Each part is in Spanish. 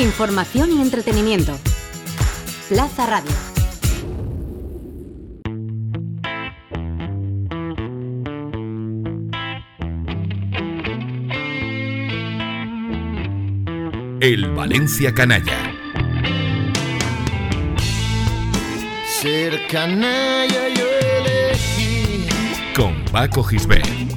Información y entretenimiento. Plaza Radio. El Valencia Canalla. Ser canalla yo elegí. Con Paco Gisbert.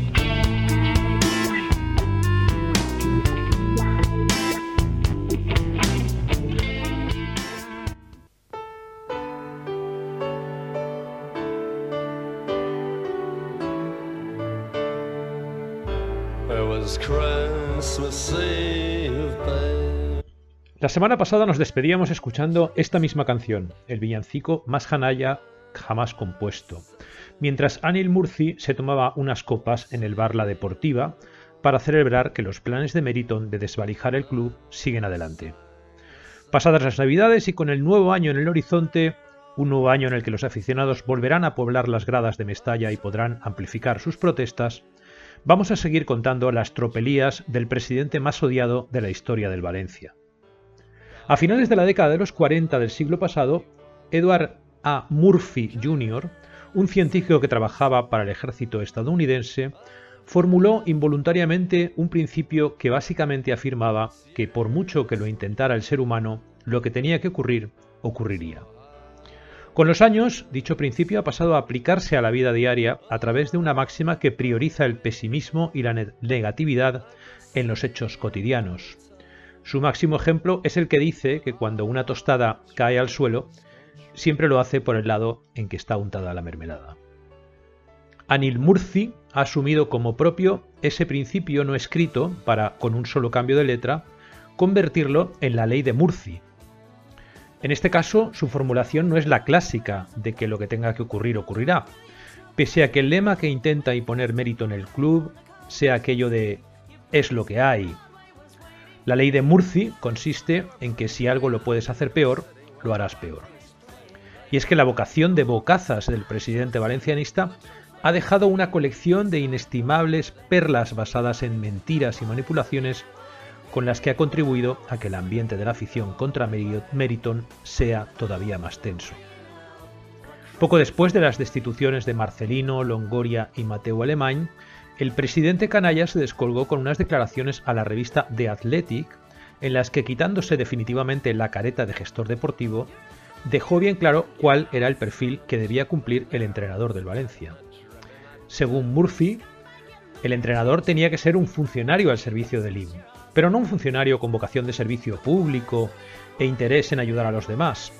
La semana pasada nos despedíamos escuchando esta misma canción, el villancico más janaya jamás compuesto, mientras Anil Murci se tomaba unas copas en el bar La Deportiva para celebrar que los planes de Meriton de desvalijar el club siguen adelante. Pasadas las Navidades y con el nuevo año en el horizonte, un nuevo año en el que los aficionados volverán a poblar las gradas de Mestalla y podrán amplificar sus protestas, vamos a seguir contando las tropelías del presidente más odiado de la historia del Valencia. A finales de la década de los 40 del siglo pasado, Edward A. Murphy Jr., un científico que trabajaba para el ejército estadounidense, formuló involuntariamente un principio que básicamente afirmaba que por mucho que lo intentara el ser humano, lo que tenía que ocurrir ocurriría. Con los años, dicho principio ha pasado a aplicarse a la vida diaria a través de una máxima que prioriza el pesimismo y la negatividad en los hechos cotidianos, su máximo ejemplo es el que dice que cuando una tostada cae al suelo, siempre lo hace por el lado en que está untada la mermelada. Anil Murci ha asumido como propio ese principio no escrito para, con un solo cambio de letra, convertirlo en la ley de Murci. En este caso, su formulación no es la clásica de que lo que tenga que ocurrir ocurrirá, pese a que el lema que intenta imponer mérito en el club sea aquello de es lo que hay, la ley de Murci consiste en que si algo lo puedes hacer peor, lo harás peor. Y es que la vocación de bocazas del presidente valencianista ha dejado una colección de inestimables perlas basadas en mentiras y manipulaciones con las que ha contribuido a que el ambiente de la afición contra Meriton sea todavía más tenso. Poco después de las destituciones de Marcelino, Longoria y Mateo Alemán, el presidente canalla se descolgó con unas declaraciones a la revista The Athletic en las que quitándose definitivamente la careta de gestor deportivo, dejó bien claro cuál era el perfil que debía cumplir el entrenador del Valencia. Según Murphy, el entrenador tenía que ser un funcionario al servicio del IM, pero no un funcionario con vocación de servicio público e interés en ayudar a los demás,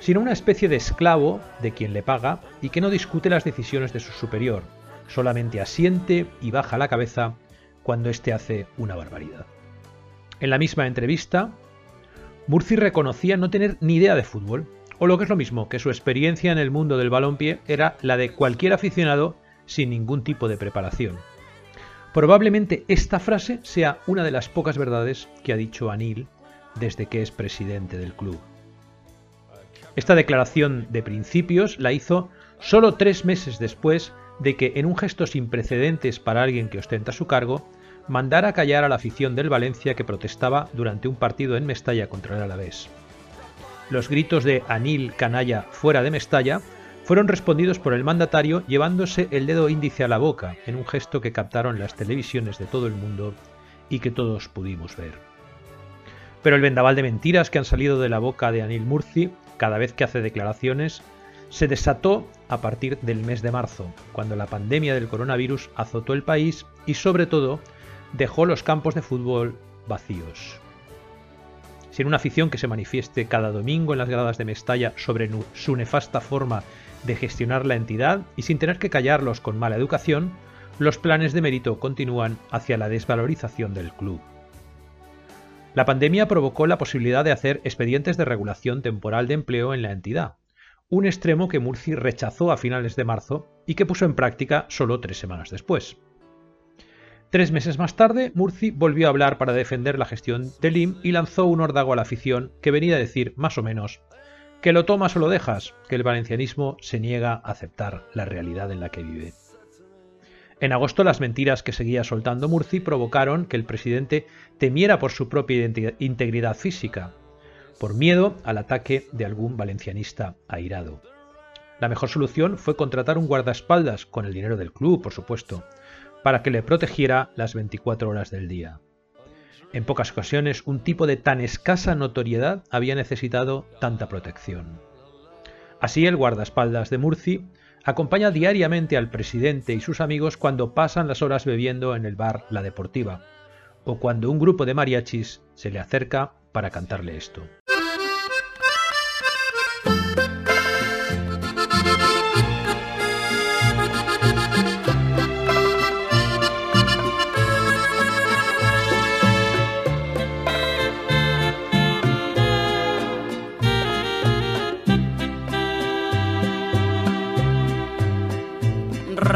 sino una especie de esclavo de quien le paga y que no discute las decisiones de su superior, solamente asiente y baja la cabeza cuando éste hace una barbaridad. En la misma entrevista, Murci reconocía no tener ni idea de fútbol, o lo que es lo mismo, que su experiencia en el mundo del balonpié era la de cualquier aficionado sin ningún tipo de preparación. Probablemente esta frase sea una de las pocas verdades que ha dicho Anil desde que es presidente del club. Esta declaración de principios la hizo solo tres meses después de que, en un gesto sin precedentes para alguien que ostenta su cargo, mandara callar a la afición del Valencia que protestaba durante un partido en Mestalla contra el Alavés. Los gritos de Anil Canalla fuera de Mestalla fueron respondidos por el mandatario llevándose el dedo índice a la boca en un gesto que captaron las televisiones de todo el mundo y que todos pudimos ver. Pero el vendaval de mentiras que han salido de la boca de Anil Murci cada vez que hace declaraciones se desató a partir del mes de marzo, cuando la pandemia del coronavirus azotó el país y sobre todo dejó los campos de fútbol vacíos. Sin una afición que se manifieste cada domingo en las gradas de Mestalla sobre su nefasta forma de gestionar la entidad y sin tener que callarlos con mala educación, los planes de mérito continúan hacia la desvalorización del club. La pandemia provocó la posibilidad de hacer expedientes de regulación temporal de empleo en la entidad, un extremo que Murci rechazó a finales de marzo y que puso en práctica solo tres semanas después. Tres meses más tarde, Murci volvió a hablar para defender la gestión del IM y lanzó un ordago a la afición que venía a decir, más o menos, que lo tomas o lo dejas, que el valencianismo se niega a aceptar la realidad en la que vive. En agosto las mentiras que seguía soltando Murci provocaron que el presidente temiera por su propia integridad física por miedo al ataque de algún valencianista airado. La mejor solución fue contratar un guardaespaldas, con el dinero del club, por supuesto, para que le protegiera las 24 horas del día. En pocas ocasiones, un tipo de tan escasa notoriedad había necesitado tanta protección. Así, el guardaespaldas de Murci acompaña diariamente al presidente y sus amigos cuando pasan las horas bebiendo en el bar La Deportiva, o cuando un grupo de mariachis se le acerca para cantarle esto.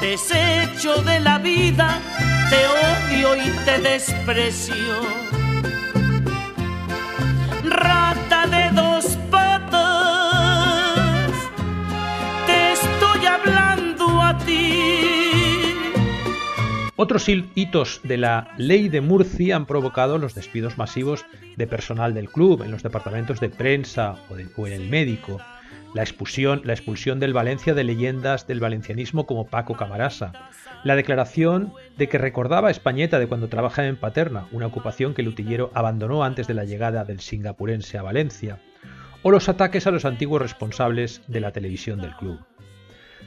desecho de la vida, te odio y te desprecio. Rata de dos patas, te estoy hablando a ti. Otros hitos de la ley de Murcia han provocado los despidos masivos de personal del club en los departamentos de prensa o, de, o en el médico la expulsión, la expulsión del Valencia de leyendas del valencianismo como Paco Camarasa, la declaración de que recordaba a Españeta de cuando trabajaba en Paterna, una ocupación que el utillero abandonó antes de la llegada del singapurense a Valencia, o los ataques a los antiguos responsables de la televisión del club.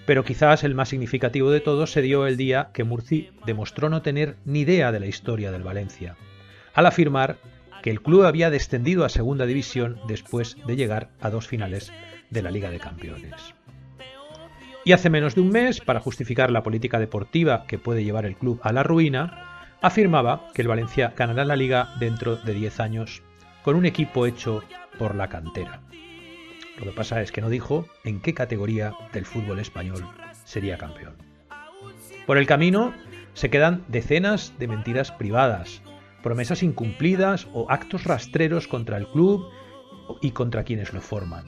Pero quizás el más significativo de todos se dio el día que Murci demostró no tener ni idea de la historia del Valencia, al afirmar que el club había descendido a segunda división después de llegar a dos finales de la Liga de Campeones. Y hace menos de un mes, para justificar la política deportiva que puede llevar el club a la ruina, afirmaba que el Valencia ganará la liga dentro de 10 años con un equipo hecho por la cantera. Lo que pasa es que no dijo en qué categoría del fútbol español sería campeón. Por el camino se quedan decenas de mentiras privadas, promesas incumplidas o actos rastreros contra el club y contra quienes lo forman.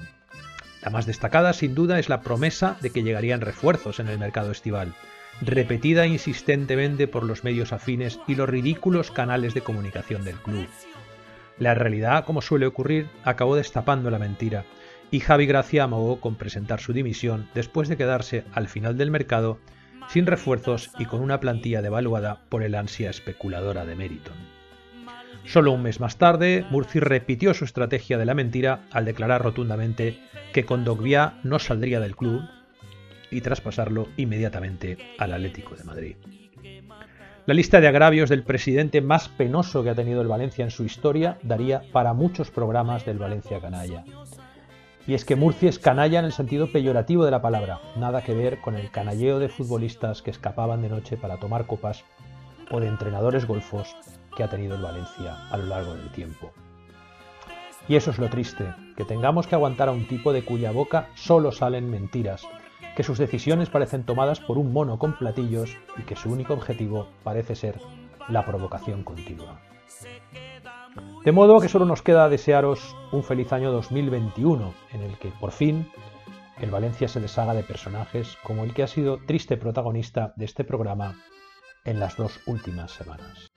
La más destacada, sin duda, es la promesa de que llegarían refuerzos en el mercado estival, repetida insistentemente por los medios afines y los ridículos canales de comunicación del club. La realidad, como suele ocurrir, acabó destapando la mentira, y Javi Gracia amagó con presentar su dimisión después de quedarse al final del mercado sin refuerzos y con una plantilla devaluada por el ansia especuladora de Meriton. Solo un mes más tarde, Murci repitió su estrategia de la mentira al declarar rotundamente que Condogbia no saldría del club y traspasarlo inmediatamente al Atlético de Madrid. La lista de agravios del presidente más penoso que ha tenido el Valencia en su historia daría para muchos programas del Valencia canalla. Y es que Murci es canalla en el sentido peyorativo de la palabra, nada que ver con el canalleo de futbolistas que escapaban de noche para tomar copas o de entrenadores golfos que ha tenido el Valencia a lo largo del tiempo. Y eso es lo triste, que tengamos que aguantar a un tipo de cuya boca solo salen mentiras, que sus decisiones parecen tomadas por un mono con platillos y que su único objetivo parece ser la provocación continua. De modo que solo nos queda desearos un feliz año 2021, en el que por fin el Valencia se deshaga de personajes como el que ha sido triste protagonista de este programa en las dos últimas semanas.